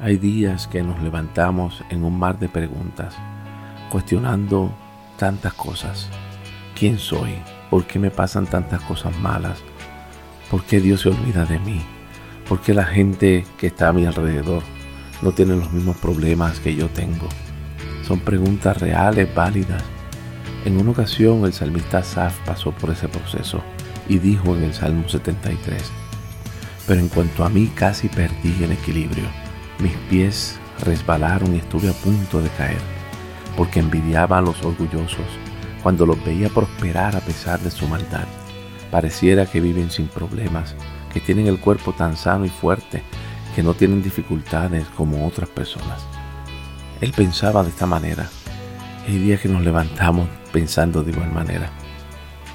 Hay días que nos levantamos en un mar de preguntas, cuestionando tantas cosas. ¿Quién soy? ¿Por qué me pasan tantas cosas malas? ¿Por qué Dios se olvida de mí? ¿Por qué la gente que está a mi alrededor no tiene los mismos problemas que yo tengo? Son preguntas reales, válidas. En una ocasión el salmista Saf pasó por ese proceso y dijo en el Salmo 73, pero en cuanto a mí casi perdí el equilibrio mis pies resbalaron y estuve a punto de caer, porque envidiaba a los orgullosos cuando los veía prosperar a pesar de su maldad. Pareciera que viven sin problemas, que tienen el cuerpo tan sano y fuerte, que no tienen dificultades como otras personas. Él pensaba de esta manera. Hay días que nos levantamos pensando de igual manera.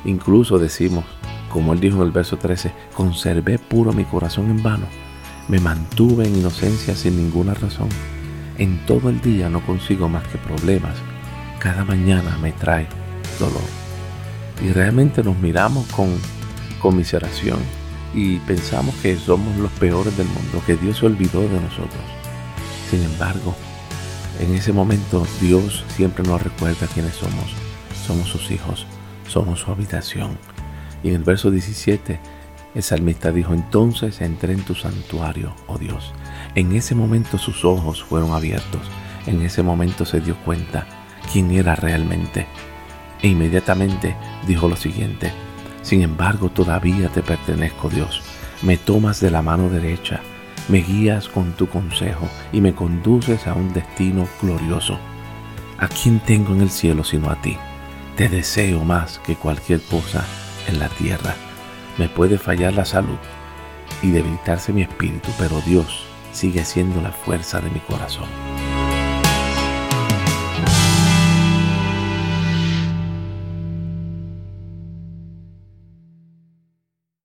Incluso decimos, como él dijo en el verso 13, conservé puro mi corazón en vano me mantuve en inocencia sin ninguna razón. En todo el día no consigo más que problemas. Cada mañana me trae dolor. Y realmente nos miramos con conmiseración y pensamos que somos los peores del mundo, que Dios se olvidó de nosotros. Sin embargo, en ese momento Dios siempre nos recuerda quiénes somos. Somos sus hijos, somos su habitación. Y en el verso 17 el salmista dijo, entonces entré en tu santuario, oh Dios. En ese momento sus ojos fueron abiertos. En ese momento se dio cuenta quién era realmente. E inmediatamente dijo lo siguiente, sin embargo todavía te pertenezco Dios. Me tomas de la mano derecha, me guías con tu consejo y me conduces a un destino glorioso. ¿A quién tengo en el cielo sino a ti? Te deseo más que cualquier cosa en la tierra. Me puede fallar la salud y debilitarse mi espíritu, pero Dios sigue siendo la fuerza de mi corazón.